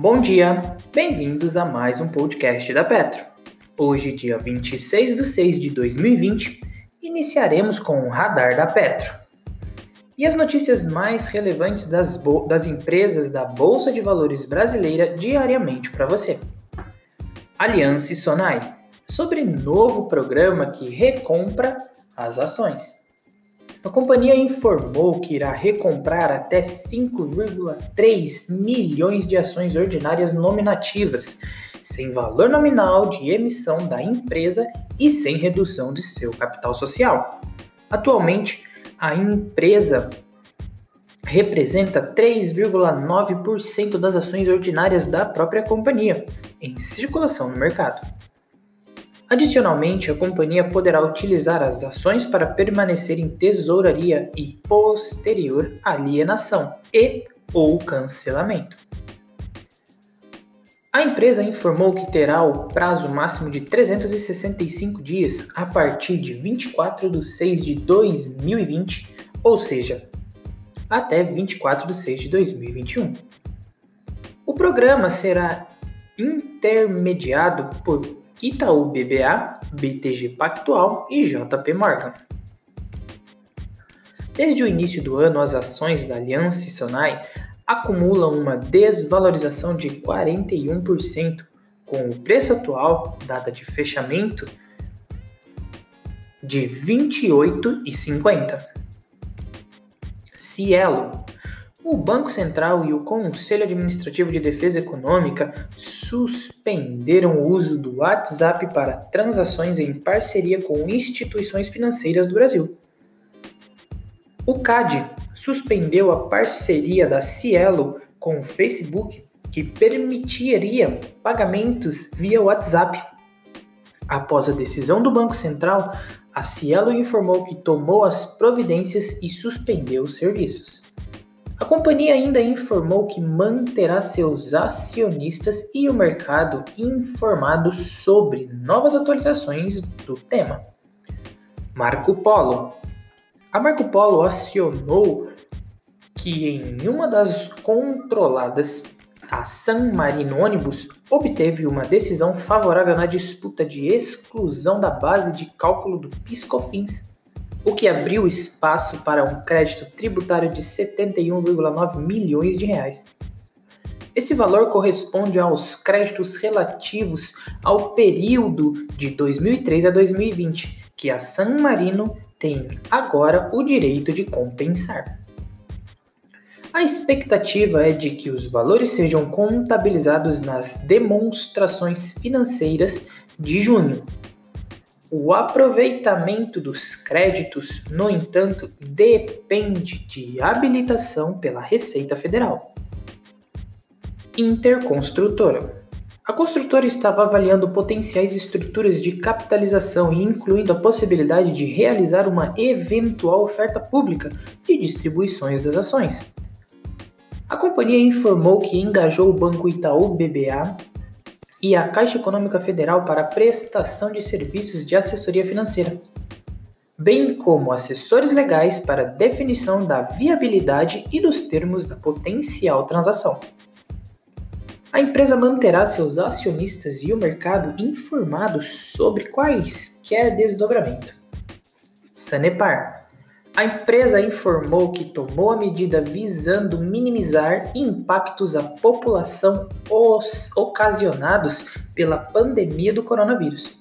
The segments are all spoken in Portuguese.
Bom dia, bem-vindos a mais um podcast da Petro. Hoje, dia 26 de 6 de 2020, iniciaremos com o radar da Petro. E as notícias mais relevantes das, das empresas da Bolsa de Valores brasileira diariamente para você. Aliança Sonai, sobre novo programa que recompra as ações. A companhia informou que irá recomprar até 5,3 milhões de ações ordinárias nominativas, sem valor nominal de emissão da empresa e sem redução de seu capital social. Atualmente, a empresa representa 3,9% das ações ordinárias da própria companhia em circulação no mercado. Adicionalmente, a companhia poderá utilizar as ações para permanecer em tesouraria e posterior alienação e ou cancelamento. A empresa informou que terá o prazo máximo de 365 dias a partir de 24 de 6 de 2020, ou seja, até 24 de 6 de 2021. O programa será intermediado por Itaú BBA, BTG Pactual e JP Morgan. Desde o início do ano, as ações da Aliança Sonai acumulam uma desvalorização de 41%, com o preço atual, data de fechamento, de R$ 28,50. Cielo o Banco Central e o Conselho Administrativo de Defesa Econômica suspenderam o uso do WhatsApp para transações em parceria com instituições financeiras do Brasil. O CAD suspendeu a parceria da Cielo com o Facebook, que permitiria pagamentos via WhatsApp. Após a decisão do Banco Central, a Cielo informou que tomou as providências e suspendeu os serviços. A companhia ainda informou que manterá seus acionistas e o mercado informados sobre novas atualizações do tema. Marco Polo. A Marco Polo acionou que em uma das controladas, a San Marino Ônibus obteve uma decisão favorável na disputa de exclusão da base de cálculo do PiscoFins o que abriu espaço para um crédito tributário de 71,9 milhões de reais. Esse valor corresponde aos créditos relativos ao período de 2003 a 2020, que a San Marino tem agora o direito de compensar. A expectativa é de que os valores sejam contabilizados nas demonstrações financeiras de junho, o aproveitamento dos créditos, no entanto, depende de habilitação pela Receita Federal. Interconstrutora. A construtora estava avaliando potenciais estruturas de capitalização e incluindo a possibilidade de realizar uma eventual oferta pública de distribuições das ações. A companhia informou que engajou o Banco Itaú BBA e a Caixa Econômica Federal para prestação de serviços de assessoria financeira, bem como assessores legais para definição da viabilidade e dos termos da potencial transação. A empresa manterá seus acionistas e o mercado informados sobre quaisquer desdobramento. Sanepar a empresa informou que tomou a medida visando minimizar impactos à população ocasionados pela pandemia do coronavírus.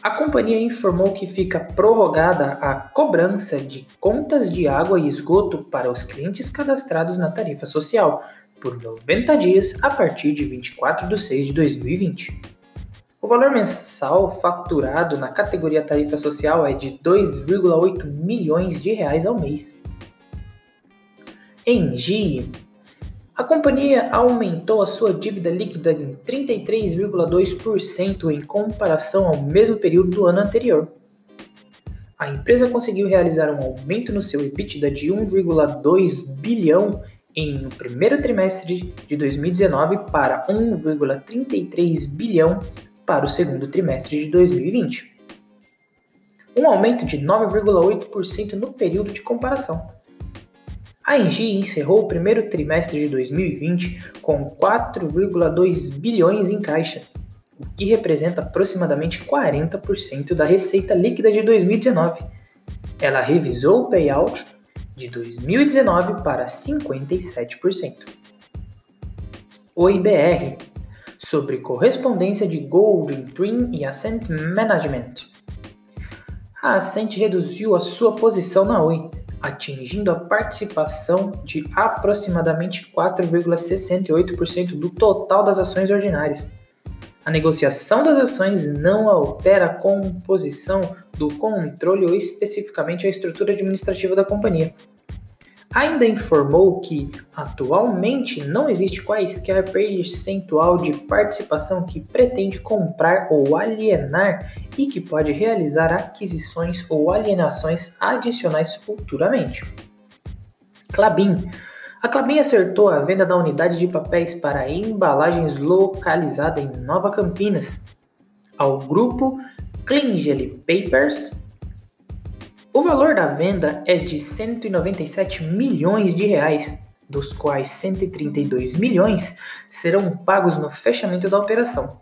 A companhia informou que fica prorrogada a cobrança de contas de água e esgoto para os clientes cadastrados na tarifa social por 90 dias a partir de 24 de 6 de 2020. O valor mensal faturado na categoria tarifa social é de 2,8 milhões de reais ao mês. Em GIE, a companhia aumentou a sua dívida líquida em 33,2% em comparação ao mesmo período do ano anterior. A empresa conseguiu realizar um aumento no seu EBITDA de 1,2 bilhão em no primeiro trimestre de 2019 para 1,33 bilhão para o segundo trimestre de 2020, um aumento de 9,8% no período de comparação. A Engie encerrou o primeiro trimestre de 2020 com 4,2 bilhões em caixa, o que representa aproximadamente 40% da receita líquida de 2019. Ela revisou o payout de 2019 para 57%. O IBR sobre correspondência de Golden Dream e Ascent Management. A Ascent reduziu a sua posição na Oi, atingindo a participação de aproximadamente 4,68% do total das ações ordinárias. A negociação das ações não altera a composição do controle ou especificamente a estrutura administrativa da companhia. Ainda informou que, atualmente, não existe quaisquer percentual de participação que pretende comprar ou alienar e que pode realizar aquisições ou alienações adicionais futuramente. Clabin. A Clabin acertou a venda da unidade de papéis para embalagens localizada em Nova Campinas ao grupo Klingele Papers o valor da venda é de 197 milhões de reais, dos quais 132 milhões serão pagos no fechamento da operação.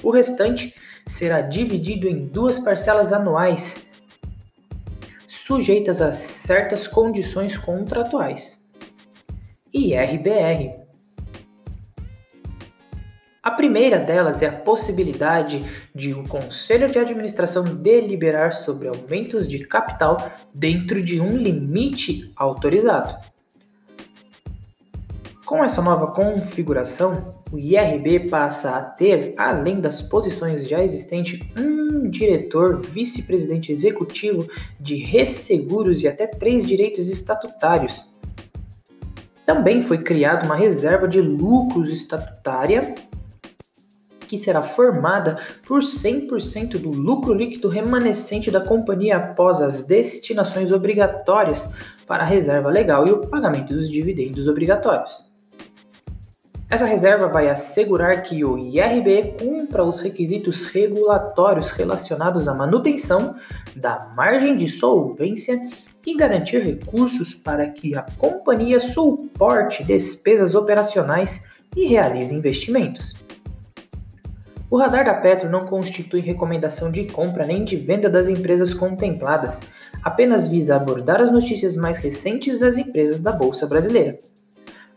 O restante será dividido em duas parcelas anuais, sujeitas a certas condições contratuais. IRBR a primeira delas é a possibilidade de o um conselho de administração deliberar sobre aumentos de capital dentro de um limite autorizado. Com essa nova configuração, o IRB passa a ter, além das posições já existentes, um diretor, vice-presidente executivo de resseguros e até três direitos estatutários. Também foi criada uma reserva de lucros estatutária que será formada por 100% do lucro líquido remanescente da companhia após as destinações obrigatórias para a reserva legal e o pagamento dos dividendos obrigatórios. Essa reserva vai assegurar que o IRB cumpra os requisitos regulatórios relacionados à manutenção da margem de solvência e garantir recursos para que a companhia suporte despesas operacionais e realize investimentos. O radar da Petro não constitui recomendação de compra nem de venda das empresas contempladas, apenas visa abordar as notícias mais recentes das empresas da Bolsa Brasileira.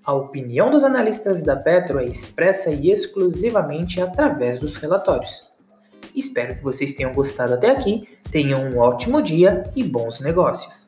A opinião dos analistas da Petro é expressa e exclusivamente através dos relatórios. Espero que vocês tenham gostado até aqui, tenham um ótimo dia e bons negócios!